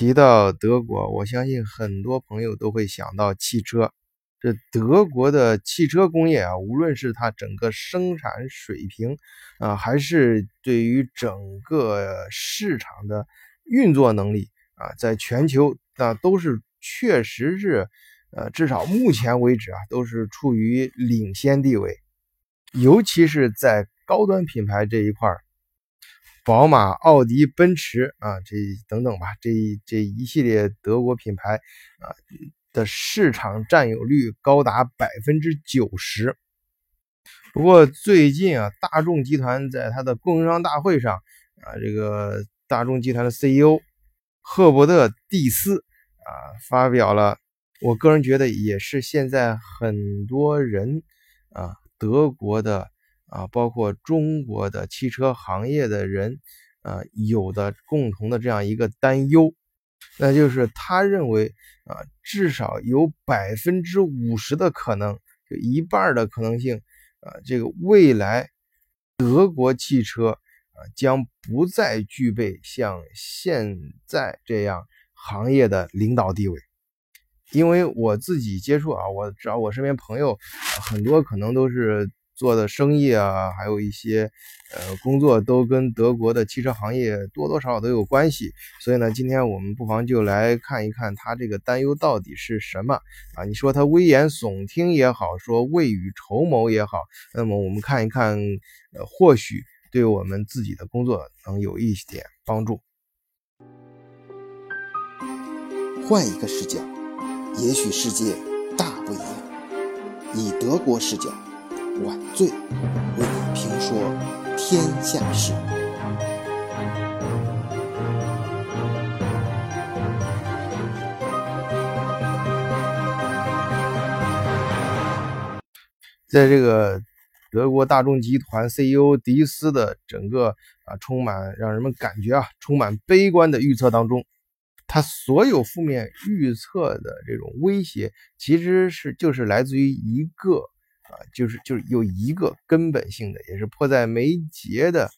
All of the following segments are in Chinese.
提到德国，我相信很多朋友都会想到汽车。这德国的汽车工业啊，无论是它整个生产水平啊，还是对于整个市场的运作能力啊，在全球那都是确实是，呃，至少目前为止啊，都是处于领先地位。尤其是在高端品牌这一块儿，宝马、奥迪、奔驰啊，这等等吧，这这一系列德国品牌啊。的市场占有率高达百分之九十。不过最近啊，大众集团在它的供应商大会上啊，这个大众集团的 CEO 赫伯特·蒂斯啊，发表了，我个人觉得也是现在很多人啊，德国的啊，包括中国的汽车行业的人啊，有的共同的这样一个担忧。那就是他认为啊，至少有百分之五十的可能，就一半的可能性啊，这个未来德国汽车啊将不再具备像现在这样行业的领导地位。因为我自己接触啊，我找我身边朋友很多可能都是。做的生意啊，还有一些呃工作都跟德国的汽车行业多多少少都有关系，所以呢，今天我们不妨就来看一看他这个担忧到底是什么啊？你说他危言耸听也好，说未雨绸缪也好，那么我们看一看，呃，或许对我们自己的工作能有一点帮助。换一个视角，也许世界大不一样。以德国视角。晚醉为你评说天下事。在这个德国大众集团 CEO 迪斯的整个啊充满让人们感觉啊充满悲观的预测当中，他所有负面预测的这种威胁，其实是就是来自于一个。啊，就是就是有一个根本性的，也是迫在眉睫的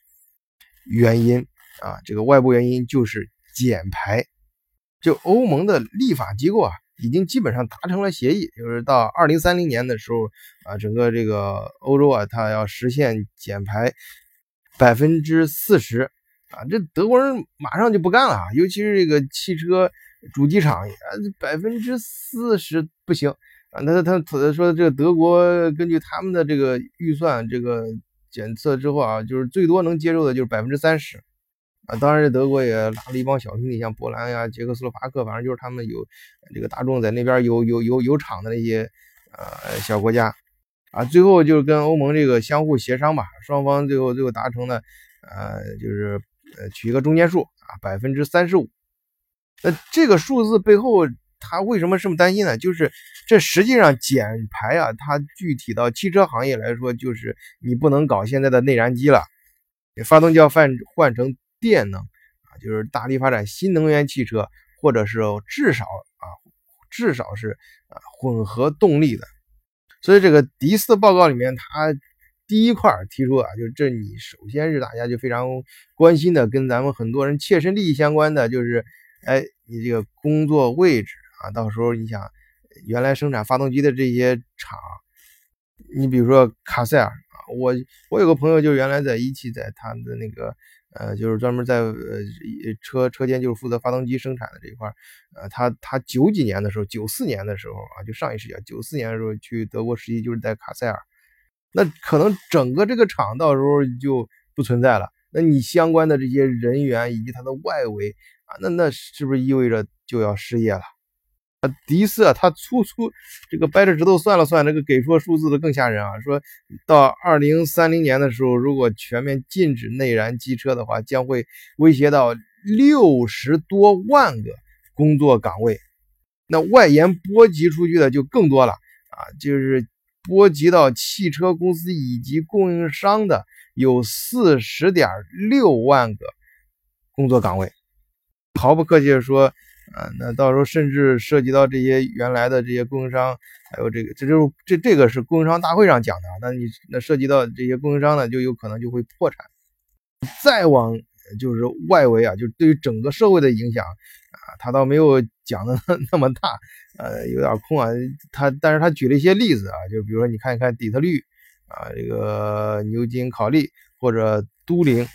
原因啊，这个外部原因就是减排。就欧盟的立法机构啊，已经基本上达成了协议，就是到二零三零年的时候啊，整个这个欧洲啊，它要实现减排百分之四十啊，这德国人马上就不干了，尤其是这个汽车主机厂，百分之四十不行。啊，那他他说这个德国根据他们的这个预算，这个检测之后啊，就是最多能接受的就是百分之三十，啊，当然德国也拉了一帮小兄弟，像波兰呀、捷克斯洛伐克，反正就是他们有这个大众在那边有有有有厂的那些呃小国家，啊，最后就是跟欧盟这个相互协商吧，双方最后最后达成的，呃，就是呃取一个中间数啊，百分之三十五，那这个数字背后。他为什么这么担心呢？就是这实际上减排啊，它具体到汽车行业来说，就是你不能搞现在的内燃机了，发动机要换换成电能啊，就是大力发展新能源汽车，或者是至少啊，至少是啊混合动力的。所以这个迪斯报告里面，他第一块提出啊，就这你首先是大家就非常关心的，跟咱们很多人切身利益相关的，就是哎，你这个工作位置。啊，到时候你想，原来生产发动机的这些厂，你比如说卡塞尔啊，我我有个朋友就原来在一汽，在他的那个呃，就是专门在呃车车间就是负责发动机生产的这一块呃，他他九几年的时候，九四年的时候啊，就上一世纪九四年的时候去德国实习，就是在卡塞尔，那可能整个这个厂到时候就不存在了，那你相关的这些人员以及它的外围啊，那那是不是意味着就要失业了？啊，迪斯啊，他粗粗这个掰着指头算了算，这个给出数字的更吓人啊！说到二零三零年的时候，如果全面禁止内燃机车的话，将会威胁到六十多万个工作岗位。那外延波及出去的就更多了啊，就是波及到汽车公司以及供应商的有四十点六万个工作岗位。毫不客气的说。啊，那到时候甚至涉及到这些原来的这些供应商，还有这个，这就是这这个是供应商大会上讲的。那你那涉及到这些供应商呢，就有可能就会破产。再往就是外围啊，就对于整个社会的影响啊，他倒没有讲的 那么大，呃，有点空啊。他但是他举了一些例子啊，就比如说你看一看底特律啊，这个牛津考利或者都灵，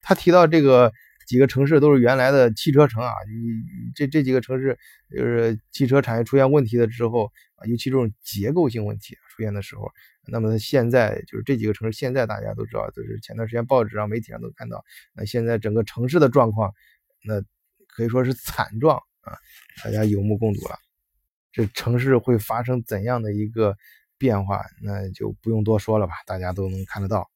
他提到这个几个城市都是原来的汽车城啊。你这这几个城市就是汽车产业出现问题的之后啊，尤其这种结构性问题出现的时候，那么现在就是这几个城市现在大家都知道，就是前段时间报纸上媒体上都看到，那现在整个城市的状况，那。可以说是惨状啊，大家有目共睹了。这城市会发生怎样的一个变化，那就不用多说了吧，大家都能看得到。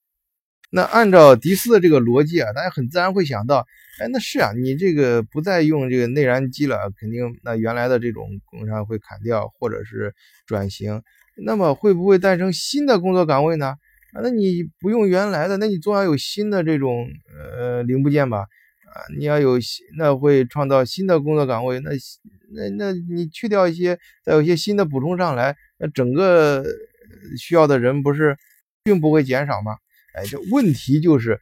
那按照迪斯的这个逻辑啊，大家很自然会想到，哎，那是啊，你这个不再用这个内燃机了，肯定那原来的这种工厂会砍掉，或者是转型。那么会不会诞生新的工作岗位呢？啊，那你不用原来的，那你总要有新的这种呃零部件吧？啊，你要有新，那会创造新的工作岗位，那那那你去掉一些，再有一些新的补充上来，那整个需要的人不是并不会减少吗？哎，这问题就是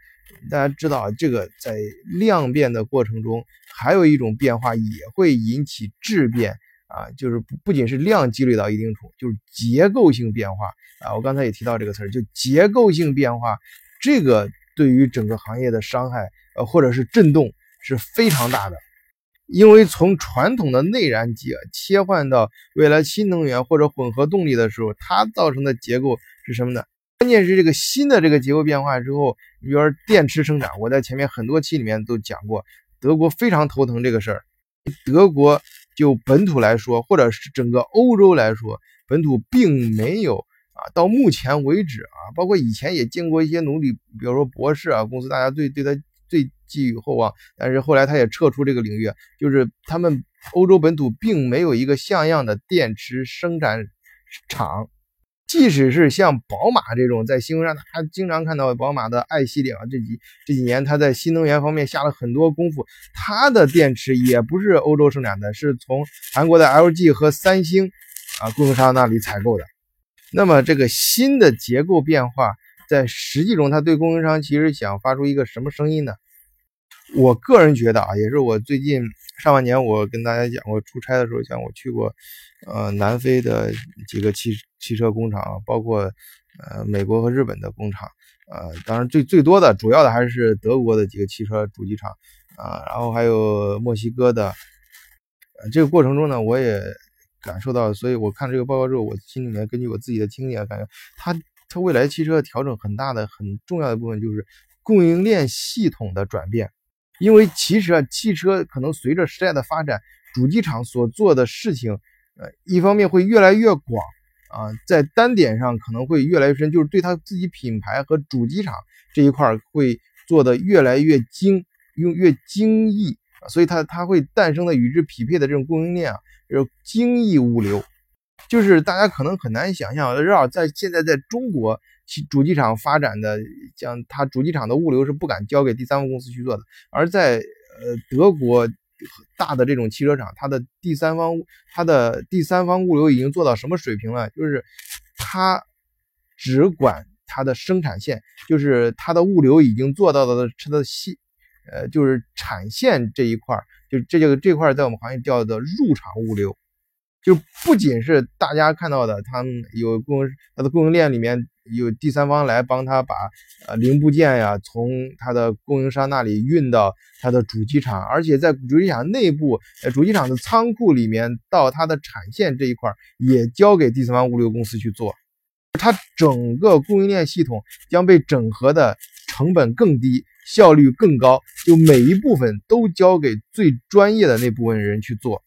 大家知道，这个在量变的过程中，还有一种变化也会引起质变啊，就是不仅是量积累到一定处，就是结构性变化啊。我刚才也提到这个词儿，就结构性变化，这个对于整个行业的伤害。呃，或者是震动是非常大的，因为从传统的内燃机啊切换到未来新能源或者混合动力的时候，它造成的结构是什么呢？关键是这个新的这个结构变化之后，比如说电池生产，我在前面很多期里面都讲过，德国非常头疼这个事儿。德国就本土来说，或者是整个欧洲来说，本土并没有啊，到目前为止啊，包括以前也见过一些努力，比如说博士啊公司，大家对对他。最寄予厚望，但是后来他也撤出这个领域，就是他们欧洲本土并没有一个像样的电池生产厂，即使是像宝马这种，在新闻上他经常看到宝马的 i 系列啊，这几这几年他在新能源方面下了很多功夫，它的电池也不是欧洲生产的，是从韩国的 LG 和三星啊供应商那里采购的。那么这个新的结构变化。在实际中，他对供应商其实想发出一个什么声音呢？我个人觉得啊，也是我最近上半年我跟大家讲过，出差的时候，像我去过呃南非的几个汽汽车工厂，包括呃美国和日本的工厂，呃，当然最最多的主要的还是德国的几个汽车主机厂啊，然后还有墨西哥的。呃，这个过程中呢，我也感受到，所以我看这个报告之后，我心里面根据我自己的经验感觉，它。它未来汽车调整很大的、很重要的部分就是供应链系统的转变，因为其实啊，汽车可能随着时代的发展，主机厂所做的事情，呃，一方面会越来越广啊，在单点上可能会越来越深，就是对它自己品牌和主机厂这一块会做的越来越精，用越精益，所以它它会诞生的与之匹配的这种供应链啊，就是精益物流。就是大家可能很难想象，绕在现在在中国主机厂发展的，像它主机厂的物流是不敢交给第三方公司去做的，而在呃德国大的这种汽车厂，它的第三方它的第三方物流已经做到什么水平了？就是它只管它的生产线，就是它的物流已经做到的它的细，呃，就是产线这一块，就这个这块在我们行业叫做入场物流。就不仅是大家看到的，他们有供它的供应链里面有第三方来帮他把呃零部件呀从他的供应商那里运到他的主机厂，而且在主机厂内部，呃主机厂的仓库里面到它的产线这一块也交给第三方物流公司去做，它整个供应链系统将被整合的成本更低，效率更高，就每一部分都交给最专业的那部分人去做。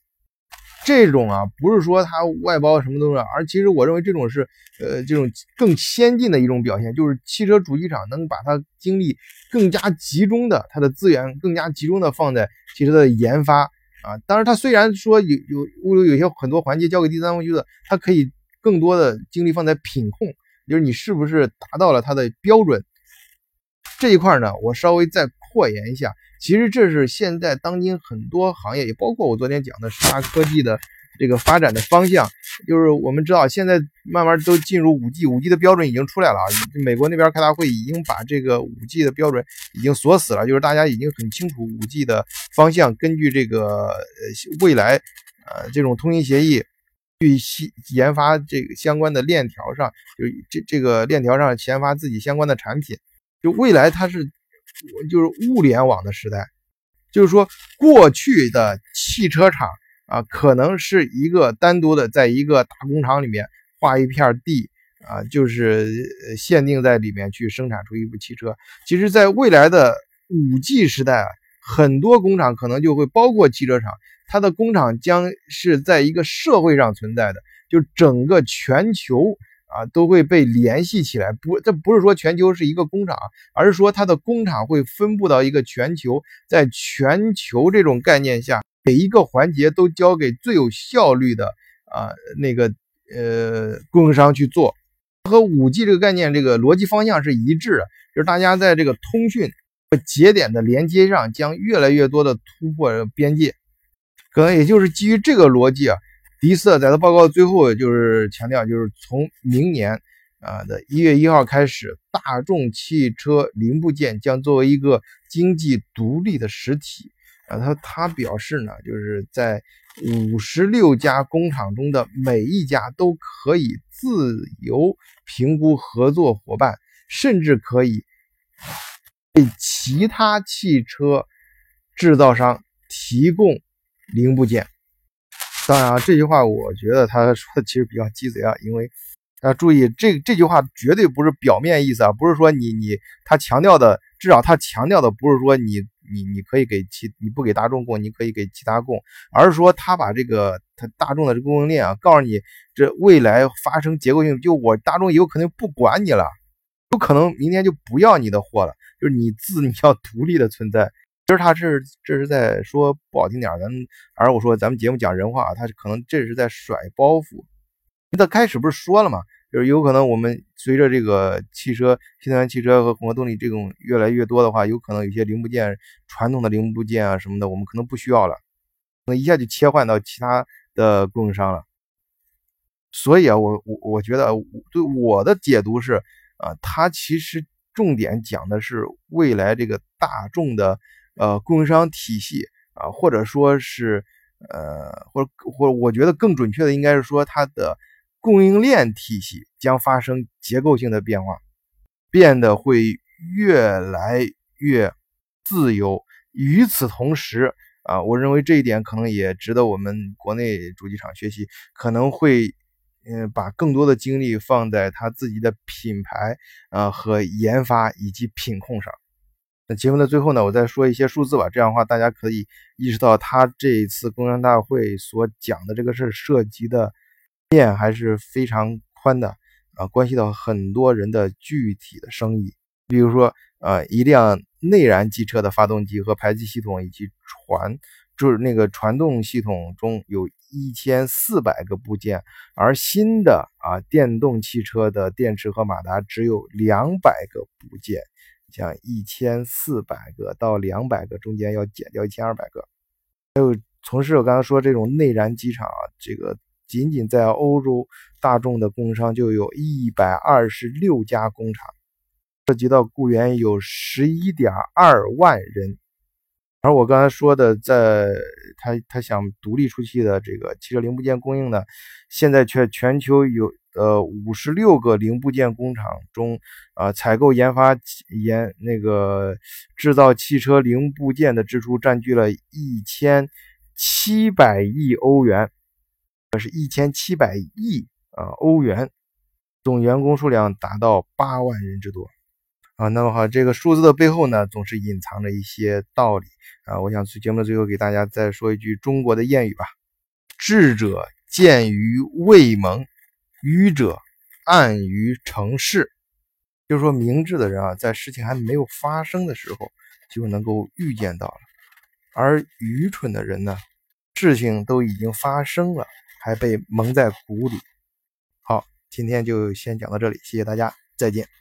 这种啊，不是说它外包什么东西，而其实我认为这种是，呃，这种更先进的一种表现，就是汽车主机厂能把它精力更加集中的，它的资源更加集中的放在汽车的研发啊。当然，它虽然说有有物流有些很多环节交给第三方去做，它可以更多的精力放在品控，就是你是不是达到了它的标准这一块呢？我稍微再扩延一下。其实这是现在当今很多行业，也包括我昨天讲的十大科技的这个发展的方向。就是我们知道，现在慢慢都进入五 G，五 G 的标准已经出来了啊。美国那边开大会已经把这个五 G 的标准已经锁死了，就是大家已经很清楚五 G 的方向。根据这个呃未来呃这种通信协议去研发这个相关的链条上，就这这个链条上研发自己相关的产品。就未来它是就是物联网的时代，就是说过去的汽车厂。啊，可能是一个单独的，在一个大工厂里面划一片地啊，就是限定在里面去生产出一部汽车。其实，在未来的五 G 时代啊，很多工厂可能就会包括汽车厂，它的工厂将是在一个社会上存在的，就整个全球啊都会被联系起来。不，这不是说全球是一个工厂，而是说它的工厂会分布到一个全球，在全球这种概念下。每一个环节都交给最有效率的啊那个呃供应商去做，和五 G 这个概念这个逻辑方向是一致的，就是大家在这个通讯节点的连接上将越来越多的突破边界，可能也就是基于这个逻辑啊，迪斯在他报告最后就是强调，就是从明年啊的一月一号开始，大众汽车零部件将作为一个经济独立的实体。啊，他他表示呢，就是在五十六家工厂中的每一家都可以自由评估合作伙伴，甚至可以为其他汽车制造商提供零部件。当然啊，这句话我觉得他说的其实比较鸡贼啊，因为啊，注意这这句话绝对不是表面意思啊，不是说你你他强调的，至少他强调的不是说你。你你可以给其你不给大众供，你可以给其他供，而是说他把这个他大众的这供应链啊，告诉你这未来发生结构性，就我大众有可能不管你了，有可能明天就不要你的货了，就是你自你要独立的存在。其实他是这是在说不好听点，咱而我说咱们节目讲人话，他可能这是在甩包袱。他开始不是说了吗？就是有可能，我们随着这个汽车、新能源汽车和混合动力这种越来越多的话，有可能有些零部件、传统的零部件啊什么的，我们可能不需要了，那一下就切换到其他的供应商了。所以啊，我我我觉得，对我的解读是，啊，它其实重点讲的是未来这个大众的呃供应商体系啊，或者说是呃，或者或我觉得更准确的应该是说它的。供应链体系将发生结构性的变化，变得会越来越自由。与此同时，啊，我认为这一点可能也值得我们国内主机厂学习，可能会，嗯，把更多的精力放在他自己的品牌，啊和研发以及品控上。那节目的最后呢，我再说一些数字吧，这样的话大家可以意识到他这一次工商大会所讲的这个事涉及的。面还是非常宽的啊，关系到很多人的具体的生意。比如说，呃，一辆内燃机车的发动机和排气系统以及传，就是那个传动系统中有一千四百个部件，而新的啊电动汽车的电池和马达只有两百个部件，像一千四百个到两百个中间要减掉一千二百个。还有从事我刚才说这种内燃机厂啊，这个。仅仅在欧洲，大众的供应商就有一百二十六家工厂，涉及到雇员有十一点二万人。而我刚才说的，在他他想独立出去的这个汽车零部件供应呢，现在却全球有呃五十六个零部件工厂中，啊，采购、研发、研那个制造汽车零部件的支出占据了一千七百亿欧元。这是一千七百亿啊欧元，总员工数量达到八万人之多啊。那么好，这个数字的背后呢，总是隐藏着一些道理啊。我想节目最后给大家再说一句中国的谚语吧：智者见于未萌，愚者暗于成事。就是说，明智的人啊，在事情还没有发生的时候就能够预见到了，而愚蠢的人呢，事情都已经发生了。还被蒙在鼓里。好，今天就先讲到这里，谢谢大家，再见。